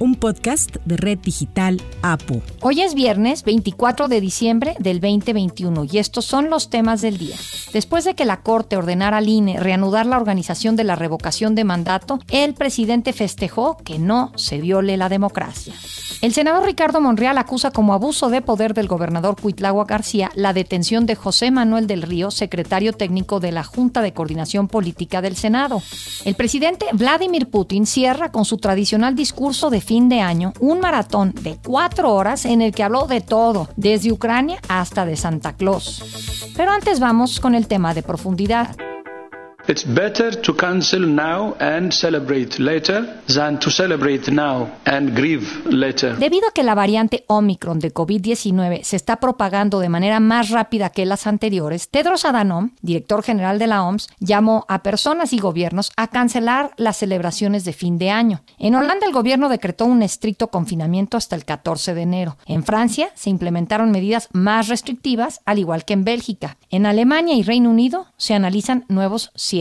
un podcast de Red Digital APU. Hoy es viernes 24 de diciembre del 2021 y estos son los temas del día. Después de que la Corte ordenara al INE reanudar la organización de la revocación de mandato, el presidente festejó que no se viole la democracia. El senador Ricardo Monreal acusa como abuso de poder del gobernador Cuitlagua García la detención de José Manuel del Río, secretario técnico de la Junta de Coordinación Política del Senado. El presidente Vladimir Putin cierra con su tradicional discurso de fin de año un maratón de cuatro horas en el que habló de todo, desde Ucrania hasta de Santa Claus. Pero antes vamos con el tema de profundidad. It's better to cancel now and celebrate later than to celebrate now and grieve later. Debido a que la variante Omicron de COVID-19 se está propagando de manera más rápida que las anteriores, Tedros Adhanom, director general de la OMS, llamó a personas y gobiernos a cancelar las celebraciones de fin de año. En Holanda el gobierno decretó un estricto confinamiento hasta el 14 de enero. En Francia se implementaron medidas más restrictivas, al igual que en Bélgica. En Alemania y Reino Unido se analizan nuevos cierres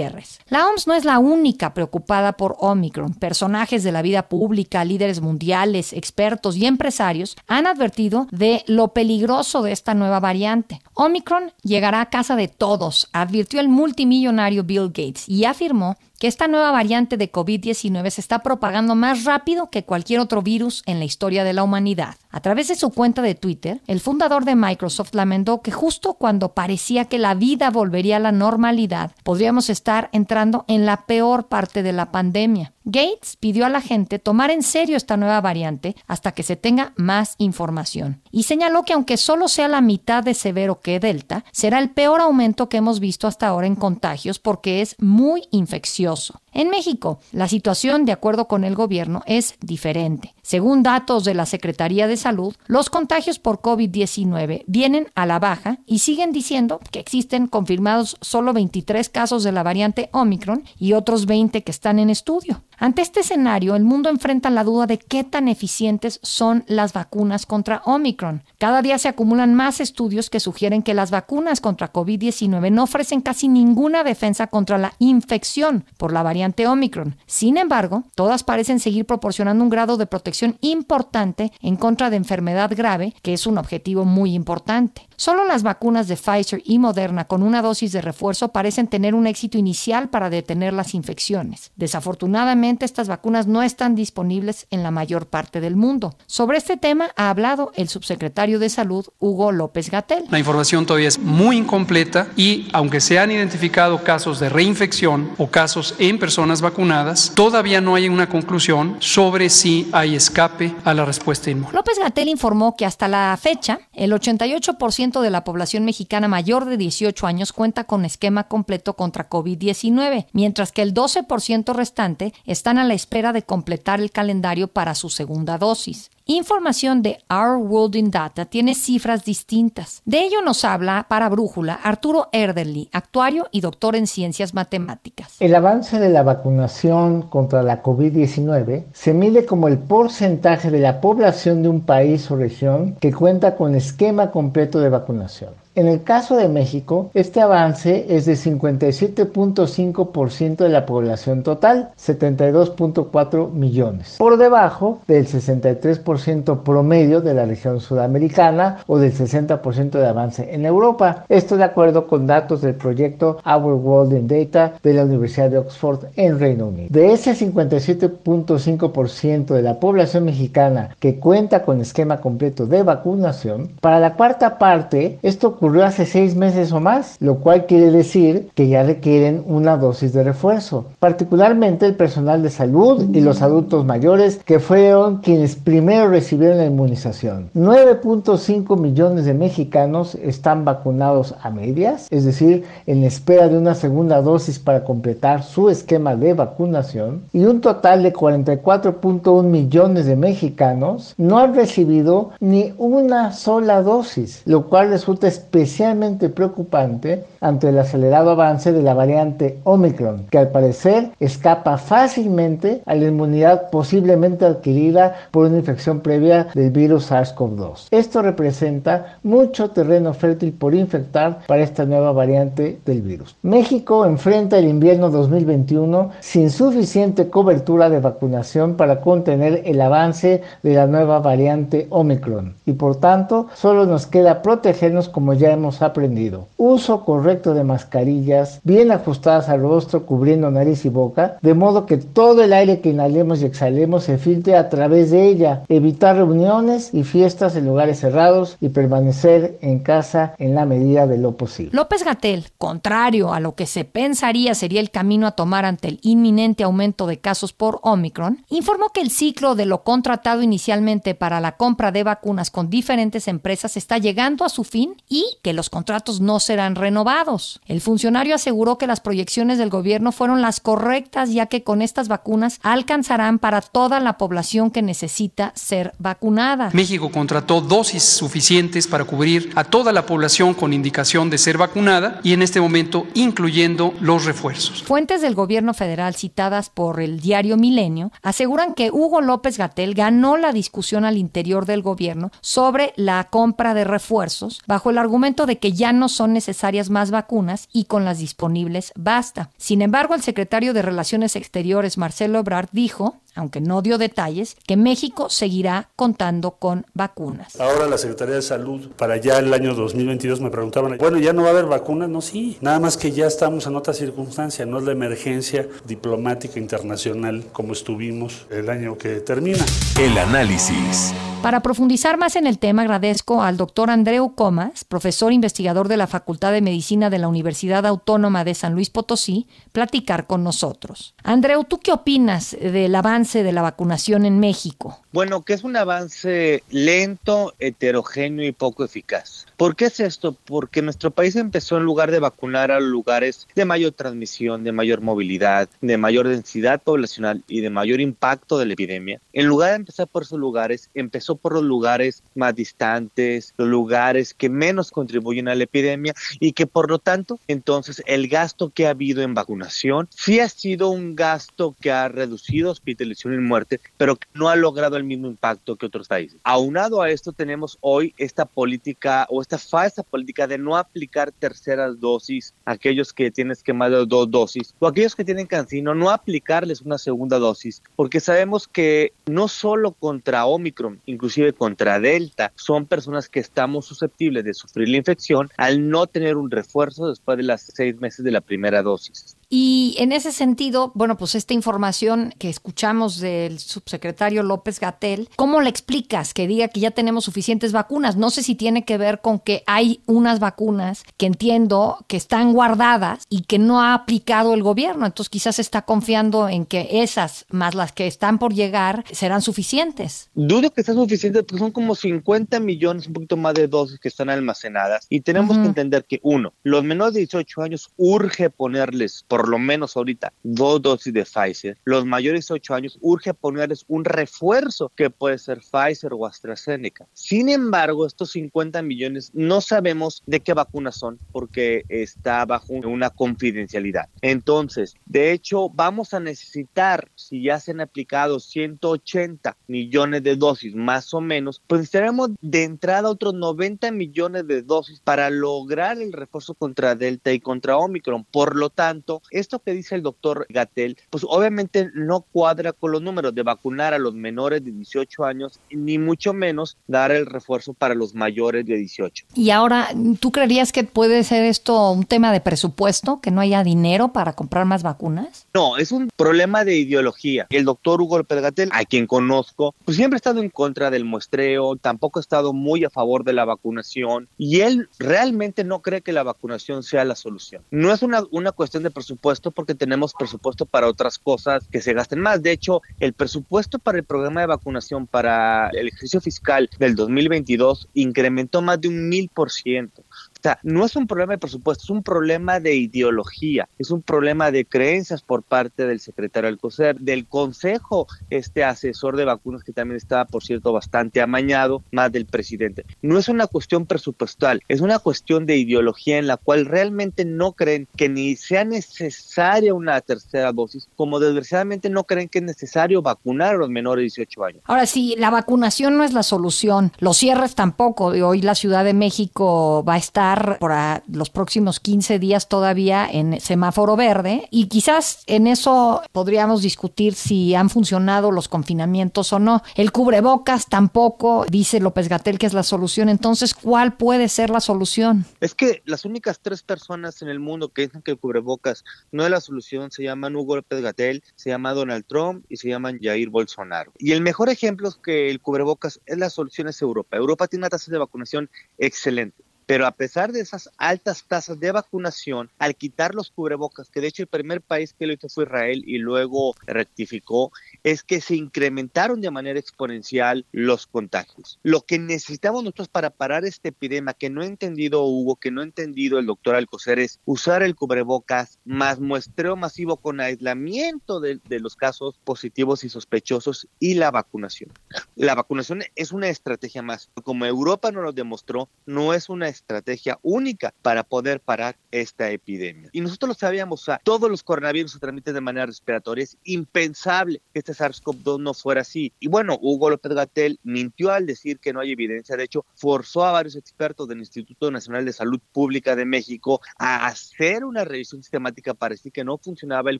la OMS no es la única preocupada por Omicron. Personajes de la vida pública, líderes mundiales, expertos y empresarios han advertido de lo peligroso de esta nueva variante. Omicron llegará a casa de todos, advirtió el multimillonario Bill Gates y afirmó que esta nueva variante de COVID-19 se está propagando más rápido que cualquier otro virus en la historia de la humanidad. A través de su cuenta de Twitter, el fundador de Microsoft lamentó que justo cuando parecía que la vida volvería a la normalidad, podríamos estar entrando en la peor parte de la pandemia. Gates pidió a la gente tomar en serio esta nueva variante hasta que se tenga más información y señaló que aunque solo sea la mitad de severo que Delta, será el peor aumento que hemos visto hasta ahora en contagios porque es muy infeccioso. En México, la situación, de acuerdo con el gobierno, es diferente. Según datos de la Secretaría de Salud, los contagios por COVID-19 vienen a la baja y siguen diciendo que existen confirmados solo 23 casos de la variante Omicron y otros 20 que están en estudio. Ante este escenario, el mundo enfrenta la duda de qué tan eficientes son las vacunas contra Omicron. Cada día se acumulan más estudios que sugieren que las vacunas contra COVID-19 no ofrecen casi ninguna defensa contra la infección por la variante Omicron. Sin embargo, todas parecen seguir proporcionando un grado de protección importante en contra de enfermedad grave, que es un objetivo muy importante. Solo las vacunas de Pfizer y Moderna con una dosis de refuerzo parecen tener un éxito inicial para detener las infecciones. Desafortunadamente, estas vacunas no están disponibles en la mayor parte del mundo. Sobre este tema ha hablado el subsecretario de Salud, Hugo López Gatel. La información todavía es muy incompleta y, aunque se han identificado casos de reinfección o casos en personas vacunadas, todavía no hay una conclusión sobre si hay escape a la respuesta inmune. López Gatel informó que hasta la fecha, el 88% de la población mexicana mayor de 18 años cuenta con esquema completo contra COVID-19, mientras que el 12% restante están a la espera de completar el calendario para su segunda dosis. Información de Our World in Data tiene cifras distintas. De ello nos habla para Brújula Arturo Erderly, actuario y doctor en ciencias matemáticas. El avance de la vacunación contra la COVID-19 se mide como el porcentaje de la población de un país o región que cuenta con esquema completo de vacunación. En el caso de México, este avance es de 57.5% de la población total, 72.4 millones, por debajo del 63% promedio de la región sudamericana o del 60% de avance en Europa. Esto de acuerdo con datos del proyecto Our World in Data de la Universidad de Oxford en Reino Unido. De ese 57.5% de la población mexicana que cuenta con esquema completo de vacunación, para la cuarta parte esto ocurre ocurrió hace seis meses o más, lo cual quiere decir que ya requieren una dosis de refuerzo, particularmente el personal de salud y los adultos mayores que fueron quienes primero recibieron la inmunización. 9.5 millones de mexicanos están vacunados a medias, es decir, en espera de una segunda dosis para completar su esquema de vacunación, y un total de 44.1 millones de mexicanos no han recibido ni una sola dosis, lo cual resulta especialmente especialmente preocupante ante el acelerado avance de la variante Omicron, que al parecer escapa fácilmente a la inmunidad posiblemente adquirida por una infección previa del virus SARS-CoV-2. Esto representa mucho terreno fértil por infectar para esta nueva variante del virus. México enfrenta el invierno 2021 sin suficiente cobertura de vacunación para contener el avance de la nueva variante Omicron y por tanto solo nos queda protegernos como ya hemos aprendido. Uso correcto de mascarillas bien ajustadas al rostro cubriendo nariz y boca, de modo que todo el aire que inhalemos y exhalemos se filtre a través de ella. Evitar reuniones y fiestas en lugares cerrados y permanecer en casa en la medida de lo posible. López Gatel, contrario a lo que se pensaría sería el camino a tomar ante el inminente aumento de casos por Omicron, informó que el ciclo de lo contratado inicialmente para la compra de vacunas con diferentes empresas está llegando a su fin y que los contratos no serán renovados. El funcionario aseguró que las proyecciones del gobierno fueron las correctas ya que con estas vacunas alcanzarán para toda la población que necesita ser vacunada. México contrató dosis suficientes para cubrir a toda la población con indicación de ser vacunada y en este momento incluyendo los refuerzos. Fuentes del gobierno federal citadas por el diario Milenio aseguran que Hugo López Gatel ganó la discusión al interior del gobierno sobre la compra de refuerzos bajo el argumento de que ya no son necesarias más vacunas y con las disponibles basta. Sin embargo, el secretario de Relaciones Exteriores, Marcelo Ebrard, dijo aunque no dio detalles, que México seguirá contando con vacunas. Ahora la Secretaría de Salud, para ya el año 2022, me preguntaban, bueno, ¿ya no va a haber vacunas? No, sí, nada más que ya estamos en otra circunstancia, no es la emergencia diplomática internacional como estuvimos el año que termina. El análisis. Para profundizar más en el tema, agradezco al doctor Andreu Comas, profesor investigador de la Facultad de Medicina de la Universidad Autónoma de San Luis Potosí, platicar con nosotros. Andreu, ¿tú qué opinas del avance de la vacunación en México? Bueno, que es un avance lento, heterogéneo y poco eficaz. ¿Por qué es esto? Porque nuestro país empezó en lugar de vacunar a lugares de mayor transmisión, de mayor movilidad, de mayor densidad poblacional y de mayor impacto de la epidemia. En lugar de empezar por esos lugares, empezó por los lugares más distantes, los lugares que menos contribuyen a la epidemia y que por lo tanto, entonces el gasto que ha habido en vacunación sí ha sido un gasto que ha reducido hospitalización y muerte, pero que no ha logrado el mismo impacto que otros países. Aunado a esto, tenemos hoy esta política o esta falsa política de no aplicar terceras dosis a aquellos que tienen esquema de dos dosis o aquellos que tienen cancino, no aplicarles una segunda dosis, porque sabemos que no solo contra Omicron, inclusive contra Delta, son personas que estamos susceptibles de sufrir la infección al no tener un refuerzo después de las seis meses de la primera dosis. Y en ese sentido, bueno, pues esta información que escuchamos del subsecretario López Gatel, ¿cómo le explicas que diga que ya tenemos suficientes vacunas? No sé si tiene que ver con que hay unas vacunas que entiendo que están guardadas y que no ha aplicado el gobierno. Entonces quizás está confiando en que esas, más las que están por llegar, serán suficientes. Dudo que sean suficientes porque son como 50 millones, un poquito más de dosis que están almacenadas. Y tenemos que entender que, uno, los menores de 18 años urge ponerles por lo menos ahorita dos dosis de Pfizer. Los mayores de 8 años urge ponerles un refuerzo que puede ser Pfizer o AstraZeneca. Sin embargo, estos 50 millones no sabemos de qué vacunas son porque está bajo una confidencialidad. Entonces, de hecho, vamos a necesitar, si ya se han aplicado 180 millones de dosis más o menos, pues necesitaremos de entrada otros 90 millones de dosis para lograr el refuerzo contra Delta y contra Omicron. Por lo tanto, esto que dice el doctor Gatel, pues obviamente no cuadra con los números de vacunar a los menores de 18 años, ni mucho menos dar el refuerzo para los mayores de 18. Y ahora, ¿tú creerías que puede ser esto un tema de presupuesto, que no haya dinero para comprar más vacunas? No, es un problema de ideología. El doctor Hugo López Gatel, a quien conozco, pues siempre ha estado en contra del muestreo, tampoco ha estado muy a favor de la vacunación y él realmente no cree que la vacunación sea la solución. No es una, una cuestión de presupuesto presupuesto porque tenemos presupuesto para otras cosas que se gasten más. De hecho, el presupuesto para el programa de vacunación para el ejercicio fiscal del 2022 incrementó más de un mil por ciento. O sea, no es un problema de presupuesto, es un problema de ideología, es un problema de creencias por parte del secretario Alcocer, del consejo este asesor de vacunas que también estaba, por cierto, bastante amañado, más del presidente. No es una cuestión presupuestal, es una cuestión de ideología en la cual realmente no creen que ni sea necesaria una tercera dosis, como desgraciadamente no creen que es necesario vacunar a los menores de 18 años. Ahora, sí, la vacunación no es la solución, los cierres tampoco. Hoy la Ciudad de México va a estar por los próximos 15 días todavía en semáforo verde y quizás en eso podríamos discutir si han funcionado los confinamientos o no. El cubrebocas tampoco, dice López Gatel que es la solución. Entonces, ¿cuál puede ser la solución? Es que las únicas tres personas en el mundo que dicen que el cubrebocas no es la solución se llaman Hugo López Gatel, se llama Donald Trump y se llaman Jair Bolsonaro. Y el mejor ejemplo es que el cubrebocas es la solución es Europa. Europa tiene una tasa de vacunación excelente. Pero a pesar de esas altas tasas de vacunación, al quitar los cubrebocas, que de hecho el primer país que lo hizo fue Israel y luego rectificó, es que se incrementaron de manera exponencial los contagios. Lo que necesitamos nosotros para parar esta epidemia, que no ha entendido Hugo, que no ha entendido el doctor Alcocer, es usar el cubrebocas más muestreo masivo con aislamiento de, de los casos positivos y sospechosos y la vacunación. La vacunación es una estrategia más. Como Europa nos lo demostró, no es una estrategia única para poder parar esta epidemia. Y nosotros lo sabíamos, todos los coronavirus se transmiten de manera respiratoria. Es impensable que este SARS-CoV-2 no fuera así. Y bueno, Hugo López Gatel mintió al decir que no hay evidencia. De hecho, forzó a varios expertos del Instituto Nacional de Salud Pública de México a hacer una revisión sistemática para decir que no funcionaba el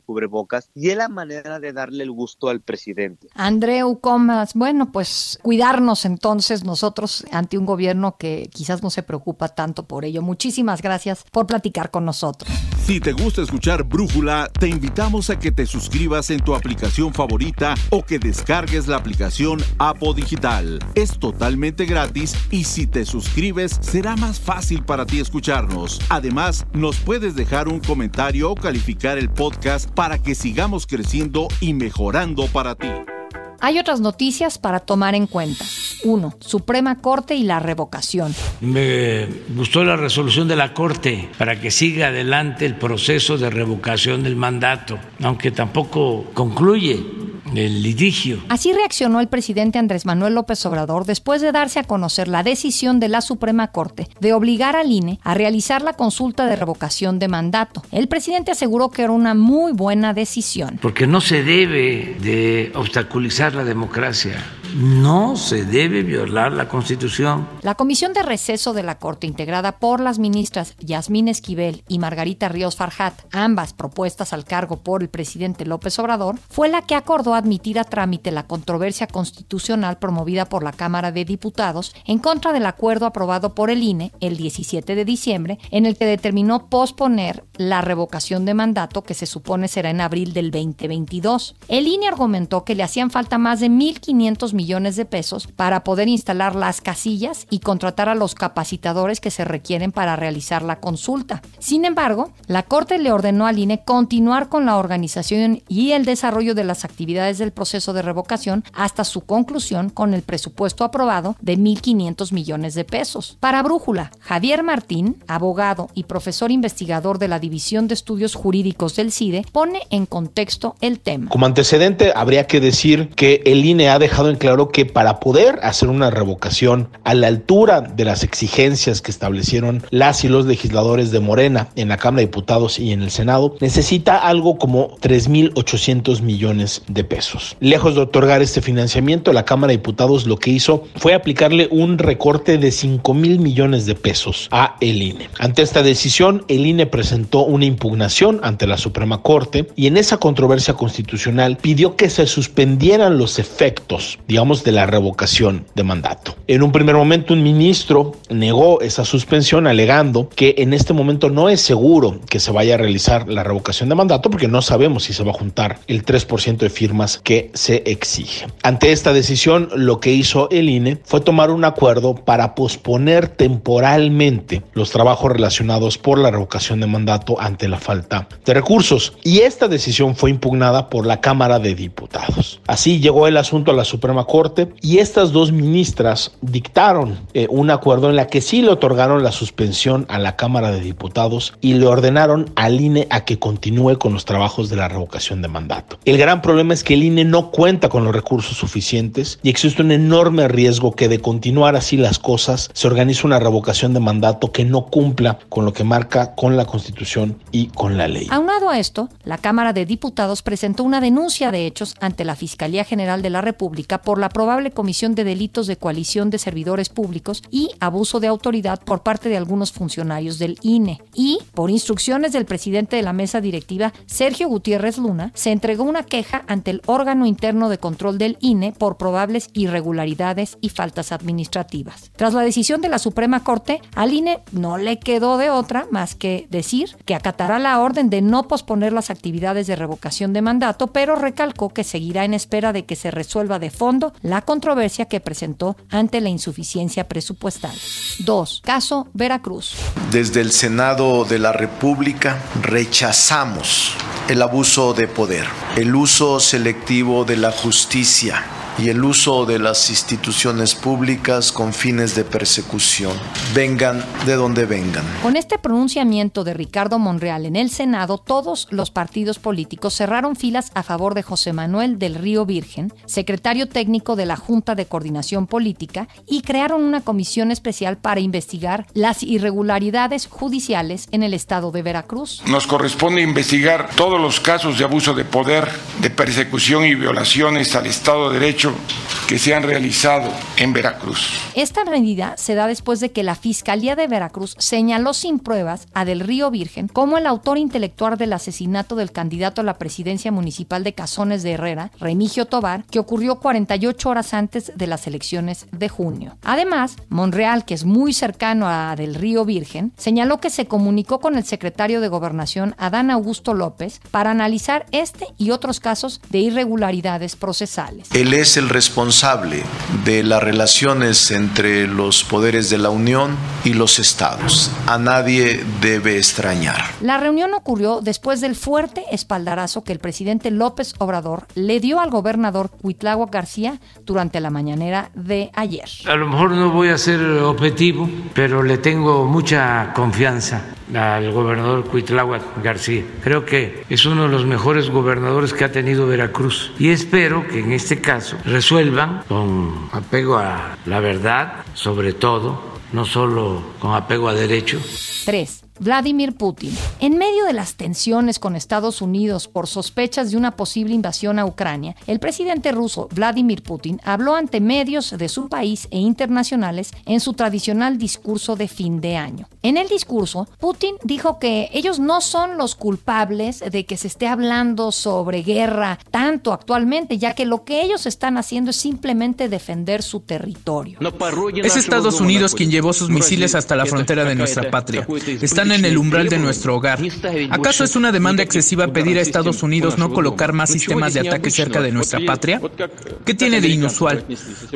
cubrebocas y es la manera de darle el gusto al presidente. Andreu Comas, bueno, pues cuidarnos entonces nosotros ante un gobierno que quizás no se preocupa tanto por ello. Muchísimas gracias por platicar con nosotros. Si te gusta escuchar Brújula, te invitamos a que te suscribas en tu aplicación favorita o que descargues la aplicación Apo Digital. Es totalmente gratis y si te suscribes será más fácil para ti escucharnos. Además, nos puedes dejar un comentario o calificar el podcast para que sigamos creciendo y mejorando para ti. Hay otras noticias para tomar en cuenta. Uno, Suprema Corte y la revocación. Me gustó la resolución de la Corte para que siga adelante el proceso de revocación del mandato, aunque tampoco concluye el litigio. Así reaccionó el presidente Andrés Manuel López Obrador después de darse a conocer la decisión de la Suprema Corte de obligar al INE a realizar la consulta de revocación de mandato. El presidente aseguró que era una muy buena decisión. Porque no se debe de obstaculizar la democracia no se debe violar la Constitución. La Comisión de Receso de la Corte, integrada por las ministras Yasmín Esquivel y Margarita Ríos Farjat, ambas propuestas al cargo por el presidente López Obrador, fue la que acordó admitir a trámite la controversia constitucional promovida por la Cámara de Diputados en contra del acuerdo aprobado por el INE el 17 de diciembre, en el que determinó posponer la revocación de mandato que se supone será en abril del 2022. El INE argumentó que le hacían falta más de 1.500 millones de pesos para poder instalar las casillas y contratar a los capacitadores que se requieren para realizar la consulta. Sin embargo, la Corte le ordenó al INE continuar con la organización y el desarrollo de las actividades del proceso de revocación hasta su conclusión con el presupuesto aprobado de 1.500 millones de pesos. Para Brújula, Javier Martín, abogado y profesor investigador de la División de Estudios Jurídicos del CIDE, pone en contexto el tema. Como antecedente, habría que decir que el INE ha dejado en claro claro que para poder hacer una revocación a la altura de las exigencias que establecieron las y los legisladores de Morena en la Cámara de Diputados y en el Senado, necesita algo como 3.800 millones de pesos. Lejos de otorgar este financiamiento, la Cámara de Diputados lo que hizo fue aplicarle un recorte de 5 mil millones de pesos a el INE. Ante esta decisión, el INE presentó una impugnación ante la Suprema Corte y en esa controversia constitucional pidió que se suspendieran los efectos, de la revocación de mandato. En un primer momento un ministro negó esa suspensión alegando que en este momento no es seguro que se vaya a realizar la revocación de mandato porque no sabemos si se va a juntar el 3% de firmas que se exige. Ante esta decisión, lo que hizo el INE fue tomar un acuerdo para posponer temporalmente los trabajos relacionados por la revocación de mandato ante la falta de recursos. Y esta decisión fue impugnada por la Cámara de Diputados. Así llegó el asunto a la Suprema Corte y estas dos ministras dictaron eh, un acuerdo en la que sí le otorgaron la suspensión a la Cámara de Diputados y le ordenaron al INE a que continúe con los trabajos de la revocación de mandato. El gran problema es que el INE no cuenta con los recursos suficientes y existe un enorme riesgo que de continuar así las cosas se organice una revocación de mandato que no cumpla con lo que marca con la Constitución y con la ley. Aunado a esto, la Cámara de Diputados presentó una denuncia de hechos ante la Fiscalía General de la República por la probable comisión de delitos de coalición de servidores públicos y abuso de autoridad por parte de algunos funcionarios del INE. Y, por instrucciones del presidente de la mesa directiva, Sergio Gutiérrez Luna, se entregó una queja ante el órgano interno de control del INE por probables irregularidades y faltas administrativas. Tras la decisión de la Suprema Corte, al INE no le quedó de otra más que decir que acatará la orden de no posponer las actividades de revocación de mandato, pero recalcó que seguirá en espera de que se resuelva de fondo la controversia que presentó ante la insuficiencia presupuestal. 2. Caso Veracruz. Desde el Senado de la República rechazamos el abuso de poder, el uso selectivo de la justicia y el uso de las instituciones públicas con fines de persecución, vengan de donde vengan. Con este pronunciamiento de Ricardo Monreal en el Senado, todos los partidos políticos cerraron filas a favor de José Manuel del Río Virgen, secretario técnico de la Junta de Coordinación Política, y crearon una comisión especial para investigar las irregularidades judiciales en el estado de Veracruz. Nos corresponde investigar todos los casos de abuso de poder, de persecución y violaciones al Estado de Derecho que se han realizado en Veracruz. Esta medida se da después de que la Fiscalía de Veracruz señaló sin pruebas a Del Río Virgen como el autor intelectual del asesinato del candidato a la presidencia municipal de Cazones de Herrera, Remigio Tobar, que ocurrió 48 horas antes de las elecciones de junio. Además, Monreal, que es muy cercano a Del Río Virgen, señaló que se comunicó con el secretario de Gobernación, Adán Augusto López, para analizar este y otros casos de irregularidades procesales. Es el responsable de las relaciones entre los poderes de la Unión y los estados. A nadie debe extrañar. La reunión ocurrió después del fuerte espaldarazo que el presidente López Obrador le dio al gobernador Cuitláhuac García durante la mañanera de ayer. A lo mejor no voy a ser objetivo, pero le tengo mucha confianza al gobernador Cuitláhuac García. Creo que es uno de los mejores gobernadores que ha tenido Veracruz y espero que en este caso resuelvan con apego a la verdad, sobre todo, no solo con apego a derecho. 3. Vladimir Putin. En medio de las tensiones con Estados Unidos por sospechas de una posible invasión a Ucrania, el presidente ruso Vladimir Putin habló ante medios de su país e internacionales en su tradicional discurso de fin de año. En el discurso, Putin dijo que ellos no son los culpables de que se esté hablando sobre guerra tanto actualmente, ya que lo que ellos están haciendo es simplemente defender su territorio. Es Estados Unidos quien llevó sus misiles hasta la frontera de nuestra patria. En el umbral de nuestro hogar. ¿Acaso es una demanda excesiva pedir a Estados Unidos no colocar más sistemas de ataque cerca de nuestra patria? ¿Qué tiene de inusual?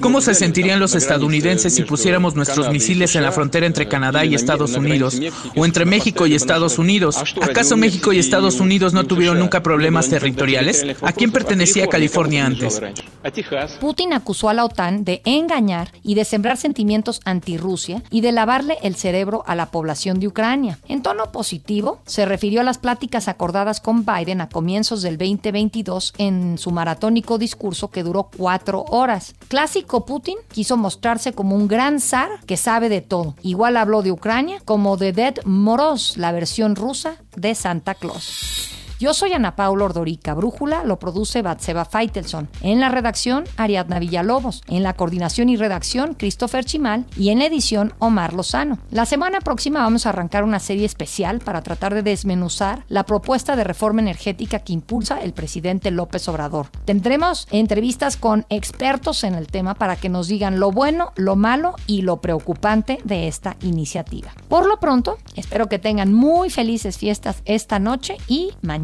¿Cómo se sentirían los estadounidenses si pusiéramos nuestros misiles en la frontera entre Canadá y Estados Unidos o entre México y Estados Unidos? ¿Acaso México y Estados Unidos no tuvieron nunca problemas territoriales? ¿A quién pertenecía California antes? Putin acusó a la OTAN de engañar y de sembrar sentimientos anti-Rusia y de lavarle el cerebro a la población de Ucrania. En tono positivo, se refirió a las pláticas acordadas con Biden a comienzos del 2022 en su maratónico discurso que duró cuatro horas. Clásico Putin quiso mostrarse como un gran zar que sabe de todo. Igual habló de Ucrania como de Dead Moros, la versión rusa de Santa Claus. Yo soy Ana Paula Ordorica. Brújula lo produce Batseba Feitelson. En la redacción, Ariadna Villalobos. En la coordinación y redacción, Christopher Chimal. Y en la edición, Omar Lozano. La semana próxima vamos a arrancar una serie especial para tratar de desmenuzar la propuesta de reforma energética que impulsa el presidente López Obrador. Tendremos entrevistas con expertos en el tema para que nos digan lo bueno, lo malo y lo preocupante de esta iniciativa. Por lo pronto, espero que tengan muy felices fiestas esta noche y mañana